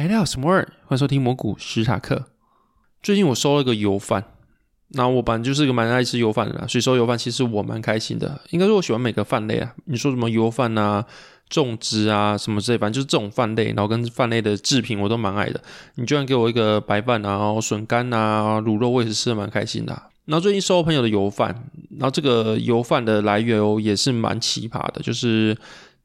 嗨，大家好，我是摩尔，欢迎收听魔股史塔克。最近我收了个油饭，那我本来就是个蛮爱吃油饭的啦，所以收油饭其实我蛮开心的。应该说我喜欢每个饭类啊，你说什么油饭啊、粽子啊什么之类，反正就是这种饭类，然后跟饭类的制品我都蛮爱的。你居然给我一个白饭啊、然后笋干啊、卤肉，我也是吃的蛮开心的啊。然后最近收朋友的油饭，然后这个油饭的来源哦也是蛮奇葩的，就是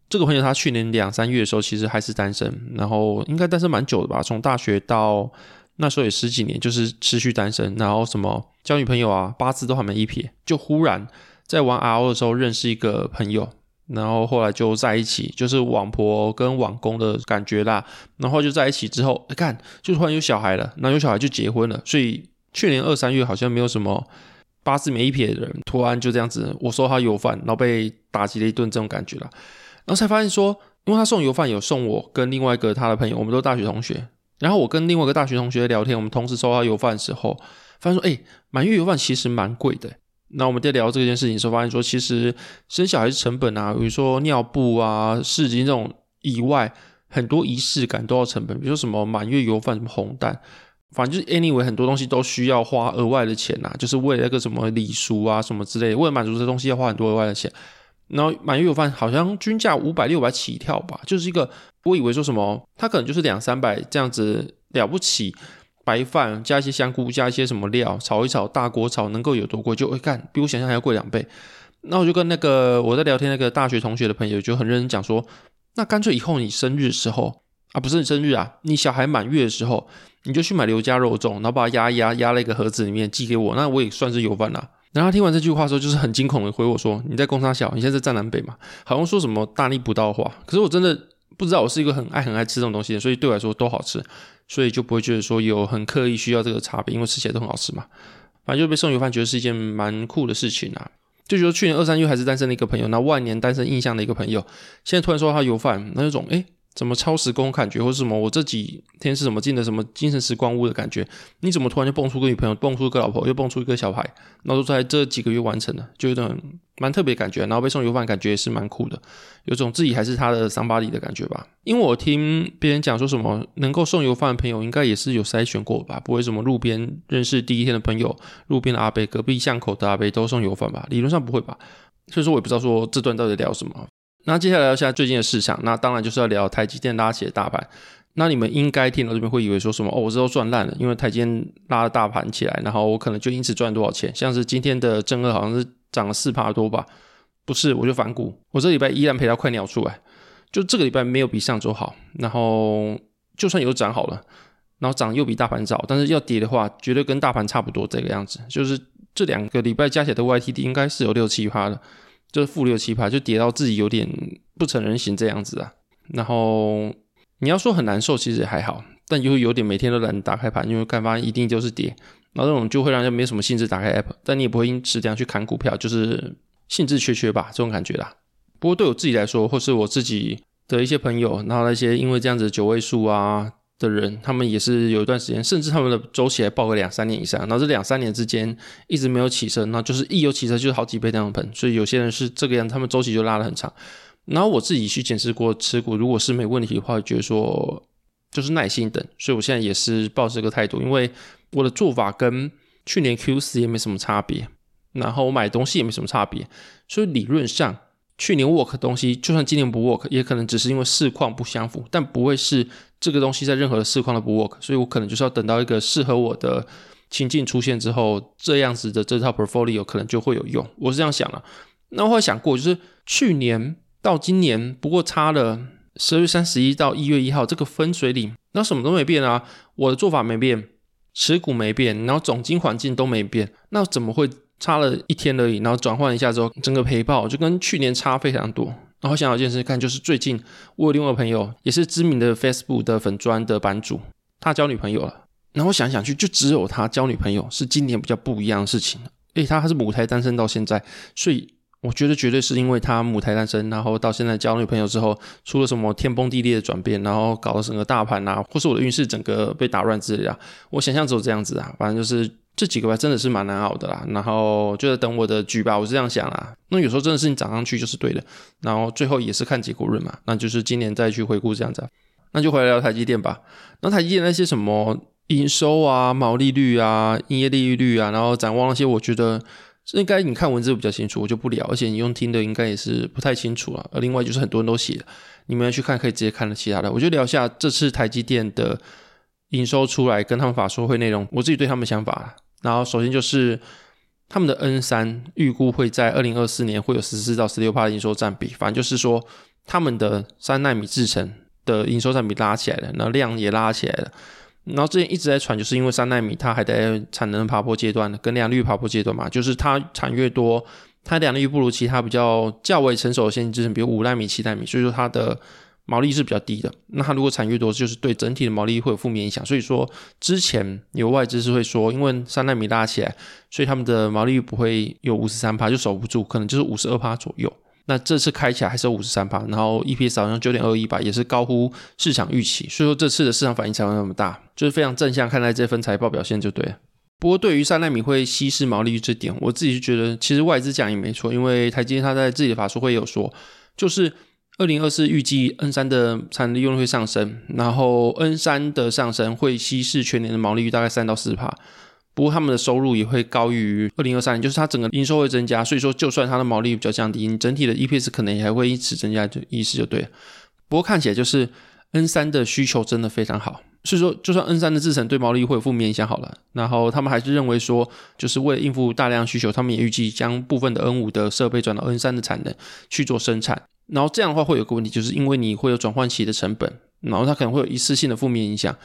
这个朋友他去年两三月的时候其实还是单身，然后应该单身蛮久的吧，从大学到那时候也十几年，就是持续单身，然后什么交女朋友啊，八字都还没一撇，就忽然在玩 RO 的时候认识一个朋友，然后后来就在一起，就是网婆跟网公的感觉啦，然后就在一起之后，你看就突然有小孩了，然后有小孩就结婚了，所以。去年二三月好像没有什么八字没一撇的人，突然就这样子，我说他有饭，然后被打击了一顿，这种感觉了。然后才发现说，因为他送油饭有送我跟另外一个他的朋友，我们都大学同学。然后我跟另外一个大学同学聊天，我们同时收到油饭的时候，发现说，哎，满月油饭其实蛮贵的。那我们在聊这件事情的时候，发现说，其实生小孩是成本啊，比如说尿布啊、湿巾这种以外，很多仪式感都要成本，比如说什么满月油饭、什么红蛋。反正就是 anyway，很多东西都需要花额外的钱呐、就是为了那个什么礼俗啊什么之类的，为了满足这东西要花很多额外的钱。然后满月油饭好像均价五百六百起跳吧，就是一个我以为说什么，它可能就是两三百这样子了不起，白饭加一些香菇加一些什么料炒一炒，大锅炒能够有多贵？就会看比我想象还要贵两倍。那我就跟那个我在聊天那个大学同学的朋友就很认真讲说，那干脆以后你生日的时候啊，不是你生日啊，你小孩满月的时候。你就去买刘家肉粽，然后把它压一压，压了一个盒子里面寄给我，那我也算是油饭啦。然后他听完这句话的时候，就是很惊恐的回我说：“你在攻三小，你现在在站南北嘛？好像说什么大逆不道的话。”可是我真的不知道，我是一个很爱很爱吃这种东西的，所以对我来说都好吃，所以就不会觉得说有很刻意需要这个差别，因为吃起来都很好吃嘛。反正就被送油饭，觉得是一件蛮酷的事情啊。就觉得去年二三月还是单身的一个朋友，那万年单身印象的一个朋友，现在突然说他油饭，那种诶怎么超时空感觉，或是什么？我这几天是什么进的什么精神时光屋的感觉？你怎么突然就蹦出个女朋友，蹦出个老婆，又蹦出一个小孩？然后都在这几个月完成了，就有种蛮特别感觉。然后被送油饭，感觉也是蛮酷的，有种自己还是他的 somebody 的感觉吧。因为我听别人讲说什么能够送油饭的朋友，应该也是有筛选过吧？不会什么路边认识第一天的朋友，路边的阿伯，隔壁巷口的阿伯都送油饭吧？理论上不会吧？所以说我也不知道说这段到底聊什么。那接下来聊一下最近的市场，那当然就是要聊台积电拉起的大盘。那你们应该听到这边会以为说什么？哦，我这都赚烂了，因为台积电拉了大盘起来，然后我可能就因此赚多少钱？像是今天的正二好像是涨了四趴多吧？不是，我就反股，我这礼拜依然赔到快尿出来。就这个礼拜没有比上周好，然后就算有涨好了，然后涨又比大盘早，但是要跌的话，绝对跟大盘差不多这个样子。就是这两个礼拜加起来的 YTD 应该是有六七趴的。就是负六七趴，就跌到自己有点不成人形这样子啊。然后你要说很难受，其实也还好，但又有点每天都懒得打开盘，因为干嘛一定就是跌，然后这种就会让人没什么兴致打开 app，但你也不会因此这样去砍股票，就是兴致缺缺吧，这种感觉啦。不过对我自己来说，或是我自己的一些朋友，然后那些因为这样子九位数啊。的人，他们也是有一段时间，甚至他们的周期还报个两三年以上，然后这两三年之间一直没有起色，那就是一有起色就是好几倍这样的喷，所以有些人是这个样，他们周期就拉得很长。然后我自己去检视过持股，如果是没问题的话，觉得说就是耐心等，所以我现在也是抱这个态度，因为我的做法跟去年 Q 四也没什么差别，然后我买东西也没什么差别，所以理论上。去年 work 东西，就算今年不 work，也可能只是因为市况不相符，但不会是这个东西在任何的市况都不 work，所以我可能就是要等到一个适合我的情境出现之后，这样子的这套 portfolio 可能就会有用。我是这样想的。那我会想过，就是去年到今年，不过差了十二月三十一到一月一号这个分水岭，那什么都没变啊，我的做法没变，持股没变，然后总金环境都没变，那怎么会？差了一天而已，然后转换一下之后，整个赔爆就跟去年差非常多。然后想到一件事看，就是最近我有另外一个朋友，也是知名的 Facebook 的粉专的版主，他交女朋友了。然后想想去，就只有他交女朋友是今年比较不一样的事情。诶，他还是母胎单身到现在，所以我觉得绝对是因为他母胎单身，然后到现在交女朋友之后，出了什么天崩地裂的转变，然后搞得整个大盘啊，或是我的运势整个被打乱之类的。我想象只有这样子啊，反正就是这几个吧，真的是蛮难熬的啦。然后就在等我的局吧，我是这样想啦。那有时候真的是你涨上去就是对的，然后最后也是看结果论嘛。那就是今年再去回顾这样子，那就回来聊台积电吧。那台积电那些什么？营收啊，毛利率啊，营业利率啊，然后展望那些，我觉得应该你看文字比较清楚，我就不聊。而且你用听的应该也是不太清楚了。而另外就是很多人都写，你们要去看可以直接看了其他的。我就聊下这次台积电的营收出来跟他们法说会内容，我自己对他们想法。然后首先就是他们的 N 三预估会在二零二四年会有十四到十六趴的营收占比，反正就是说他们的三纳米制程的营收占比拉起来了，然后量也拉起来了。然后之前一直在传，就是因为三纳米它还在产能爬坡阶段，跟良率爬坡阶段嘛，就是它产越多，它良率不如其他比较较为成熟的先进制程，比如五纳米、七纳米，所以说它的毛利是比较低的。那它如果产越多，就是对整体的毛利会有负面影响。所以说之前有外资是会说，因为三奈米拉起来，所以他们的毛利率不会有五十三趴，就守不住，可能就是五十二趴左右。那这次开起来还是五十三趴，然后 EPS 好像九点二一吧，也是高乎市场预期，所以说这次的市场反应才会那么大，就是非常正向看待这份财报表现就对了。不过对于三奈米会稀释毛利率这点，我自己就觉得其实外资讲也没错，因为台积电他在自己的法说会有说，就是二零二四预计 N 三的产能利用率会上升，然后 N 三的上升会稀释全年的毛利率大概三到四帕。不过他们的收入也会高于二零二三年，就是它整个营收会增加，所以说就算它的毛利率比较降低，你整体的 EPS 可能也还会因此增加，就意思就对了。不过看起来就是 N 三的需求真的非常好，所以说就算 N 三的制程对毛利会有负面影响好了，然后他们还是认为说，就是为了应付大量需求，他们也预计将部分的 N 五的设备转到 N 三的产能去做生产，然后这样的话会有个问题，就是因为你会有转换期的成本，然后它可能会有一次性的负面影响。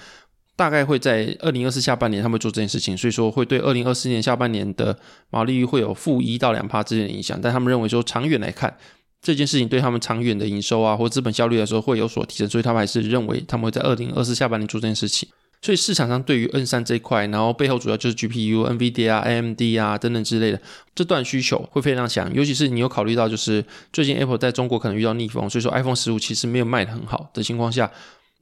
大概会在二零二四下半年，他们做这件事情，所以说会对二零二四年下半年的毛利率会有负一到两趴之间的影响。但他们认为说，长远来看，这件事情对他们长远的营收啊或资本效率来说会有所提升，所以他们还是认为他们会在二零二四下半年做这件事情。所以市场上对于 N 三这一块，然后背后主要就是 GPU、NVIDIA 啊、AMD 啊等等之类的这段需求会非常强，尤其是你有考虑到就是最近 Apple 在中国可能遇到逆风，所以说 iPhone 十五其实没有卖得很好的情况下。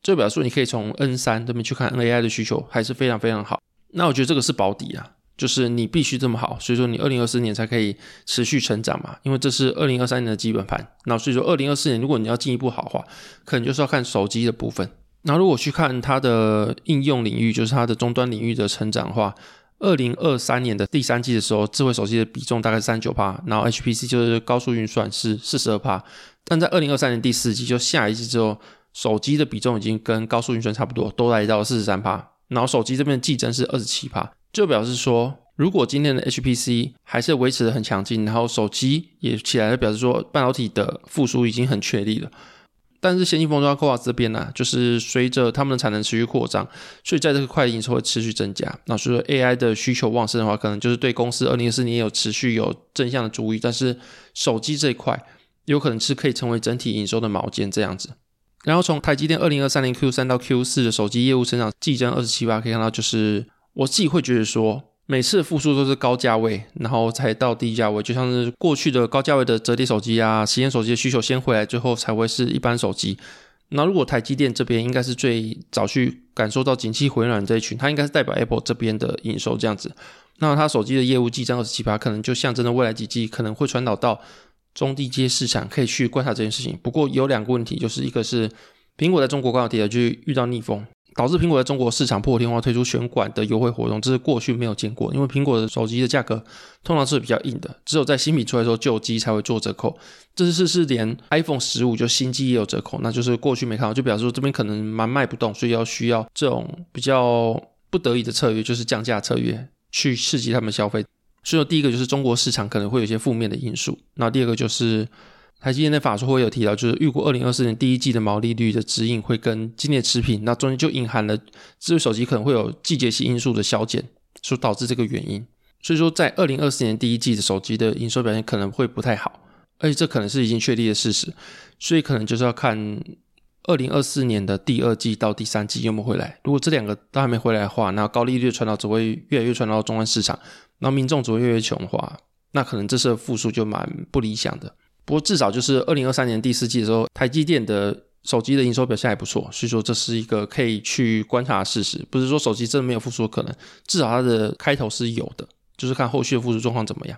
就表示，你可以从 N 三这边去看 NAI 的需求还是非常非常好。那我觉得这个是保底啊，就是你必须这么好，所以说你二零二四年才可以持续成长嘛。因为这是二零二三年的基本盘。那所以说二零二四年如果你要进一步好的话，可能就是要看手机的部分。那如果去看它的应用领域，就是它的终端领域的成长的话，二零二三年的第三季的时候，智慧手机的比重大概三九趴，然后 HPC 就是高速运算是四十二趴。但在二零二三年第四季，就下一季之后。手机的比重已经跟高速运算差不多，都来到四十三趴，然后手机这边的季增是二十七趴，就表示说，如果今天的 HPC 还是维持的很强劲，然后手机也起来了，表示说半导体的复苏已经很确立了。但是先进封装 CoWoS 这边呢、就是随着他们的产能持续扩张，所以在这个块营收会持续增加。那所以说 AI 的需求旺盛的话，可能就是对公司二零二四年有持续有正向的注意。但是手机这一块有可能是可以成为整体营收的毛尖这样子。然后从台积电二零二三年 Q 三到 Q 四的手机业务成长季增二十七%，可以看到，就是我自己会觉得说，每次复苏都是高价位，然后才到低价位，就像是过去的高价位的折叠手机啊、实验手机的需求先回来，最后才会是一般手机。那如果台积电这边应该是最早去感受到景气回暖这一群，它应该是代表 Apple 这边的营收这样子。那它手机的业务季增二十七%，可能就象征着未来几季可能会传导到。中低阶市场可以去观察这件事情，不过有两个问题，就是一个是苹果在中国刚好提了，就遇到逆风，导致苹果在中国市场破天荒推出全馆的优惠活动，这是过去没有见过。因为苹果的手机的价格通常是比较硬的，只有在新品出来的时候，旧机才会做折扣。这次是连 iPhone 十五就新机也有折扣，那就是过去没看到，就表示说这边可能蛮卖不动，所以要需要这种比较不得已的策略，就是降价策略去刺激他们消费。所以说，第一个就是中国市场可能会有一些负面的因素。那第二个就是台积电的法说会有提到，就是预估二零二四年第一季的毛利率的指引会跟今年持平。那中间就隐含了智慧手机可能会有季节性因素的消减，所导致这个原因。所以说，在二零二四年第一季的手机的营收表现可能会不太好。而且这可能是已经确立的事实，所以可能就是要看二零二四年的第二季到第三季有没有回来。如果这两个都还没回来的话，那高利率传导只会越来越传导到终端市场，那民众只会越来越穷的话，那可能这次的复苏就蛮不理想的。不过至少就是二零二三年第四季的时候，台积电的手机的营收表现还不错，所以说这是一个可以去观察的事实。不是说手机真的没有复苏的可能，至少它的开头是有的，就是看后续的复苏状况怎么样。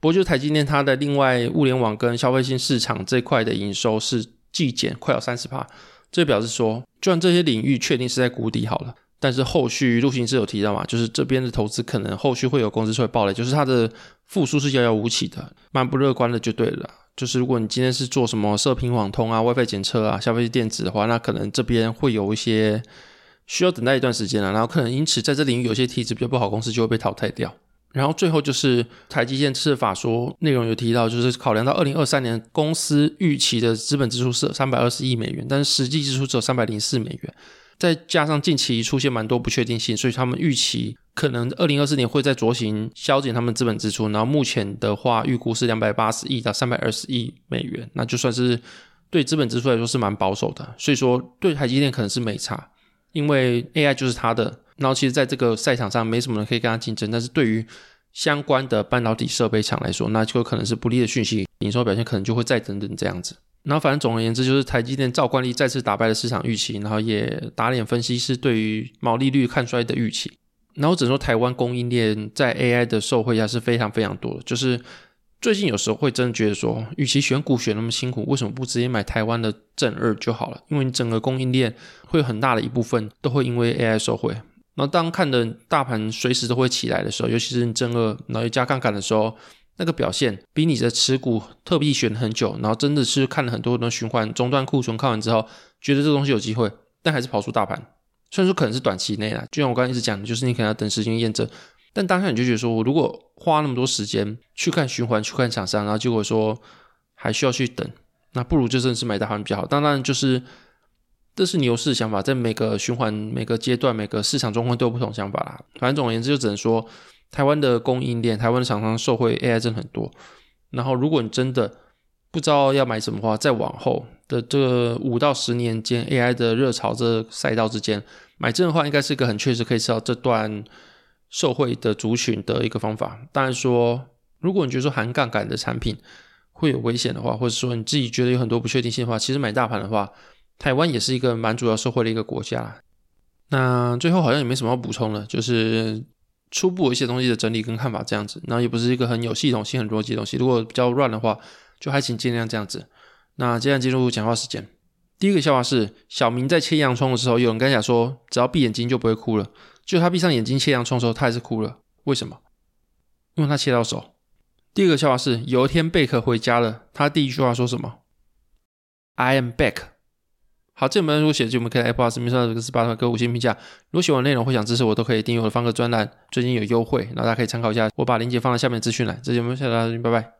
不过就是台积电它的另外物联网跟消费性市场这块的营收是季减快要三十趴，这表示说，就算这些领域确定是在谷底好了，但是后续陆行是有提到嘛，就是这边的投资可能后续会有公司出来爆雷，就是它的复苏是遥遥无期的，蛮不乐观的就对了。就是如果你今天是做什么射频网通啊、WiFi 检测啊、消费电子的话，那可能这边会有一些需要等待一段时间了，然后可能因此在这领域有些体质比较不好，公司就会被淘汰掉。然后最后就是台积电次法说内容有提到，就是考量到二零二三年公司预期的资本支出是三百二十亿美元，但是实际支出只有三百零四美元。再加上近期出现蛮多不确定性，所以他们预期可能二零二四年会再酌情削减他们资本支出。然后目前的话，预估是两百八十亿到三百二十亿美元，那就算是对资本支出来说是蛮保守的。所以说对台积电可能是没差，因为 AI 就是它的。然后其实在这个赛场上没什么人可以跟它竞争，但是对于相关的半导体设备厂来说，那就可能是不利的讯息，营收表现可能就会再等等这样子。然后，反正总而言之，就是台积电照惯例再次打败了市场预期，然后也打脸分析师对于毛利率看衰的预期。然后，只能说台湾供应链在 AI 的受惠下是非常非常多的。就是最近有时候会真的觉得说，与其选股选那么辛苦，为什么不直接买台湾的正二就好了？因为你整个供应链会有很大的一部分都会因为 AI 受惠。然后，当看的大盘随时都会起来的时候，尤其是你正二，然后又加杠杆的时候。那个表现比你的持股特别选很久，然后真的是看了很多的循环中断库存，看完之后觉得这东西有机会，但还是跑出大盘。虽然说可能是短期内啦，就像我刚刚一直讲的，就是你可能要等时间验证。但当下你就觉得说，我如果花那么多时间去看循环，去看厂商，然后结果说还需要去等，那不如就真的是买大盘比较好。当然，就是这是牛市的想法，在每个循环、每个阶段、每个市场状况都有不同想法啦。反正总而言之，就只能说。台湾的供应链，台湾的厂商受惠 AI 真的很多。然后，如果你真的不知道要买什么的话，再往后的这五到十年间，AI 的热潮这赛道之间买证的话，应该是一个很确实可以吃到这段受惠的族群的一个方法。当然说，如果你觉得说含杠杆的产品会有危险的话，或者说你自己觉得有很多不确定性的话，其实买大盘的话，台湾也是一个蛮主要受惠的一个国家。那最后好像也没什么要补充了，就是。初步一些东西的整理跟看法这样子，然后也不是一个很有系统性、很逻辑的东西。如果比较乱的话，就还请尽量这样子。那接下来进入讲话时间。第一个笑话是，小明在切洋葱的时候，有人跟他讲说，只要闭眼睛就不会哭了。就他闭上眼睛切洋葱的时候，他还是哭了。为什么？因为他切到手。第二个笑话是，有一天贝克回家了，他第一句话说什么？I am back。好，这门如果写的就我们可以 Apple Podcast 上这个十八块给五星评价。如果喜欢内容或想支持我，都可以订阅我的方格专栏，最近有优惠，然后大家可以参考一下。我把链接放在下面资讯栏。这节目下期再见，拜拜。